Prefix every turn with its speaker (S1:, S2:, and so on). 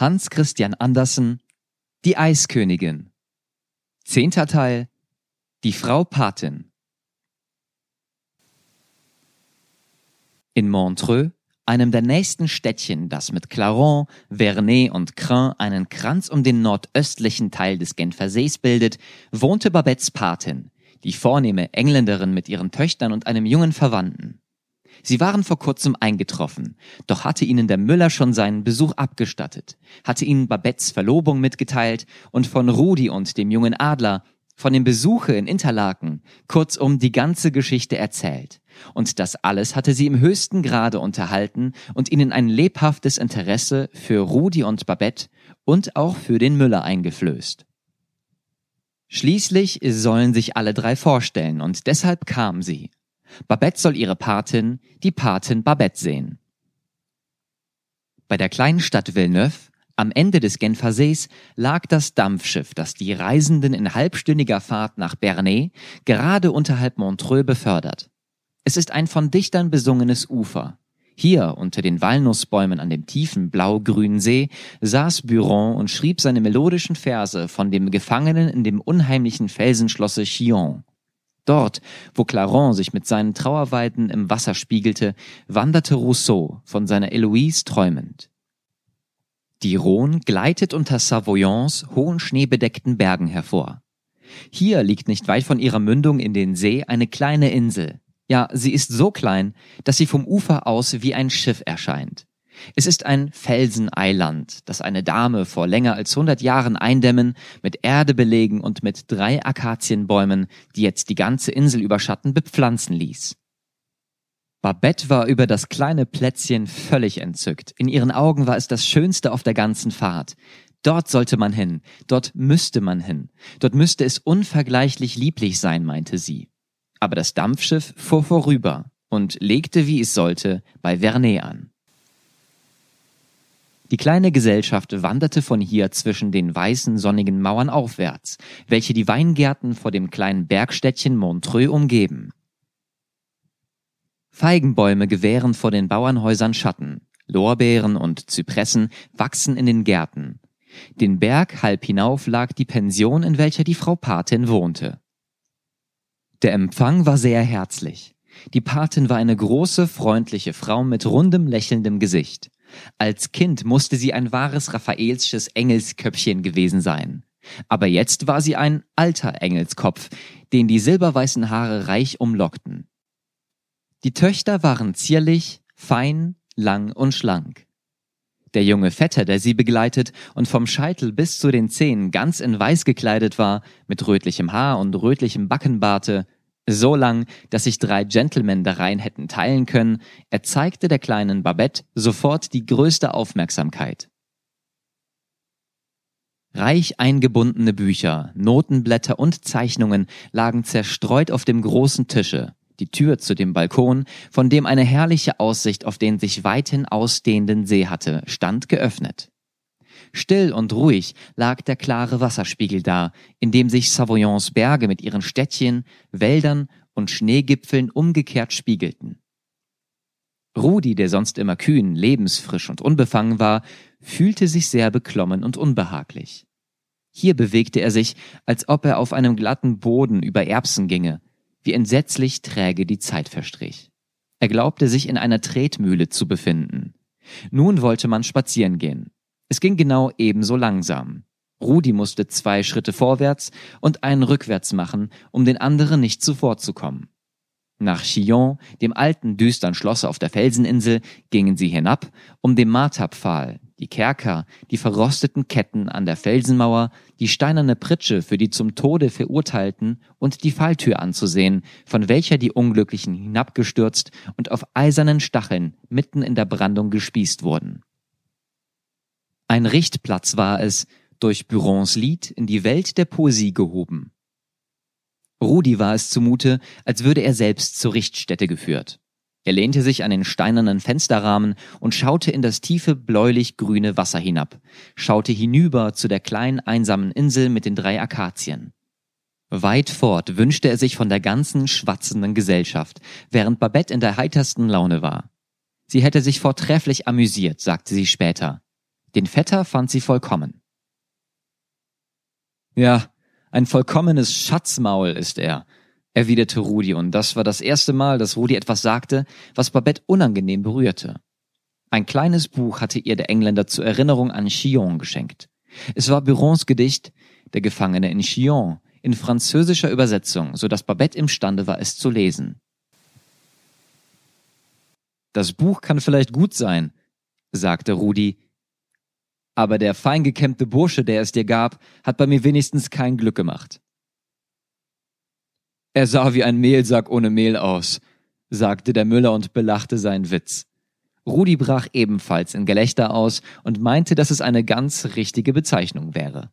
S1: Hans Christian Andersen Die Eiskönigin Zehnter Teil Die Frau Patin In Montreux, einem der nächsten Städtchen, das mit Clarens, Vernet und Crin einen Kranz um den nordöstlichen Teil des Genfersees bildet, wohnte Babettes Patin, die vornehme Engländerin mit ihren Töchtern und einem jungen Verwandten. Sie waren vor kurzem eingetroffen, doch hatte ihnen der Müller schon seinen Besuch abgestattet, hatte ihnen Babettes Verlobung mitgeteilt und von Rudi und dem jungen Adler, von dem Besuche in Interlaken, kurzum die ganze Geschichte erzählt. Und das alles hatte sie im höchsten Grade unterhalten und ihnen ein lebhaftes Interesse für Rudi und Babette und auch für den Müller eingeflößt. Schließlich sollen sich alle drei vorstellen und deshalb kam sie. Babette soll ihre Patin, die Patin Babette sehen. Bei der kleinen Stadt Villeneuve, am Ende des Genfer Sees, lag das Dampfschiff, das die Reisenden in halbstündiger Fahrt nach Bernay gerade unterhalb Montreux befördert. Es ist ein von Dichtern besungenes Ufer. Hier, unter den Walnussbäumen an dem tiefen blau-grünen See, saß Buron und schrieb seine melodischen Verse von dem Gefangenen in dem unheimlichen Felsenschlosse Chillon. Dort, wo Clarence sich mit seinen Trauerweiden im Wasser spiegelte, wanderte Rousseau von seiner Eloise träumend. Die Rhone gleitet unter Savoyons hohen schneebedeckten Bergen hervor. Hier liegt nicht weit von ihrer Mündung in den See eine kleine Insel. Ja, sie ist so klein, dass sie vom Ufer aus wie ein Schiff erscheint. Es ist ein Felseneiland, das eine Dame vor länger als hundert Jahren eindämmen, mit Erde belegen und mit drei Akazienbäumen, die jetzt die ganze Insel überschatten, bepflanzen ließ. Babette war über das kleine Plätzchen völlig entzückt. In ihren Augen war es das Schönste auf der ganzen Fahrt. Dort sollte man hin, dort müsste man hin, dort müsste es unvergleichlich lieblich sein, meinte sie. Aber das Dampfschiff fuhr vorüber und legte, wie es sollte, bei Vernet an. Die kleine Gesellschaft wanderte von hier zwischen den weißen sonnigen Mauern aufwärts, welche die Weingärten vor dem kleinen Bergstädtchen Montreux umgeben. Feigenbäume gewähren vor den Bauernhäusern Schatten, Lorbeeren und Zypressen wachsen in den Gärten. Den Berg halb hinauf lag die Pension, in welcher die Frau Patin wohnte. Der Empfang war sehr herzlich. Die Patin war eine große, freundliche Frau mit rundem, lächelndem Gesicht. Als Kind musste sie ein wahres Raffaelsches Engelsköpfchen gewesen sein. Aber jetzt war sie ein alter Engelskopf, den die silberweißen Haare reich umlockten. Die Töchter waren zierlich, fein, lang und schlank. Der junge Vetter, der sie begleitet und vom Scheitel bis zu den Zehen ganz in weiß gekleidet war, mit rötlichem Haar und rötlichem Backenbarte, so lang, dass sich drei Gentlemen darein hätten teilen können, erzeigte der kleinen Babette sofort die größte Aufmerksamkeit. Reich eingebundene Bücher, Notenblätter und Zeichnungen lagen zerstreut auf dem großen Tische. Die Tür zu dem Balkon, von dem eine herrliche Aussicht auf den sich weithin ausdehnenden See hatte, stand geöffnet. Still und ruhig lag der klare Wasserspiegel da, in dem sich Savoyons Berge mit ihren Städtchen, Wäldern und Schneegipfeln umgekehrt spiegelten. Rudi, der sonst immer kühn, lebensfrisch und unbefangen war, fühlte sich sehr beklommen und unbehaglich. Hier bewegte er sich, als ob er auf einem glatten Boden über Erbsen ginge, wie entsetzlich träge die Zeit verstrich. Er glaubte sich in einer Tretmühle zu befinden. Nun wollte man spazieren gehen. Es ging genau ebenso langsam. Rudi musste zwei Schritte vorwärts und einen rückwärts machen, um den anderen nicht zuvorzukommen. Nach Chillon, dem alten düstern Schlosse auf der Felseninsel, gingen sie hinab, um dem Marterpfahl, die Kerker, die verrosteten Ketten an der Felsenmauer, die steinerne Pritsche für die zum Tode Verurteilten und die Falltür anzusehen, von welcher die Unglücklichen hinabgestürzt und auf eisernen Stacheln mitten in der Brandung gespießt wurden. Ein Richtplatz war es, durch Burons Lied in die Welt der Poesie gehoben. Rudi war es zumute, als würde er selbst zur Richtstätte geführt. Er lehnte sich an den steinernen Fensterrahmen und schaute in das tiefe bläulich-grüne Wasser hinab, schaute hinüber zu der kleinen einsamen Insel mit den drei Akazien. Weit fort wünschte er sich von der ganzen schwatzenden Gesellschaft, während Babette in der heitersten Laune war. Sie hätte sich vortrefflich amüsiert, sagte sie später. Den Vetter fand sie vollkommen. Ja, ein vollkommenes Schatzmaul ist er, erwiderte Rudi, und das war das erste Mal, dass Rudi etwas sagte, was Babette unangenehm berührte. Ein kleines Buch hatte ihr der Engländer zur Erinnerung an Chillon geschenkt. Es war Burons Gedicht Der Gefangene in Chillon in französischer Übersetzung, so dass Babette imstande war, es zu lesen. Das Buch kann vielleicht gut sein, sagte Rudi, aber der fein gekämmte Bursche, der es dir gab, hat bei mir wenigstens kein Glück gemacht. Er sah wie ein Mehlsack ohne Mehl aus, sagte der Müller und belachte seinen Witz. Rudi brach ebenfalls in Gelächter aus und meinte, dass es eine ganz richtige Bezeichnung wäre.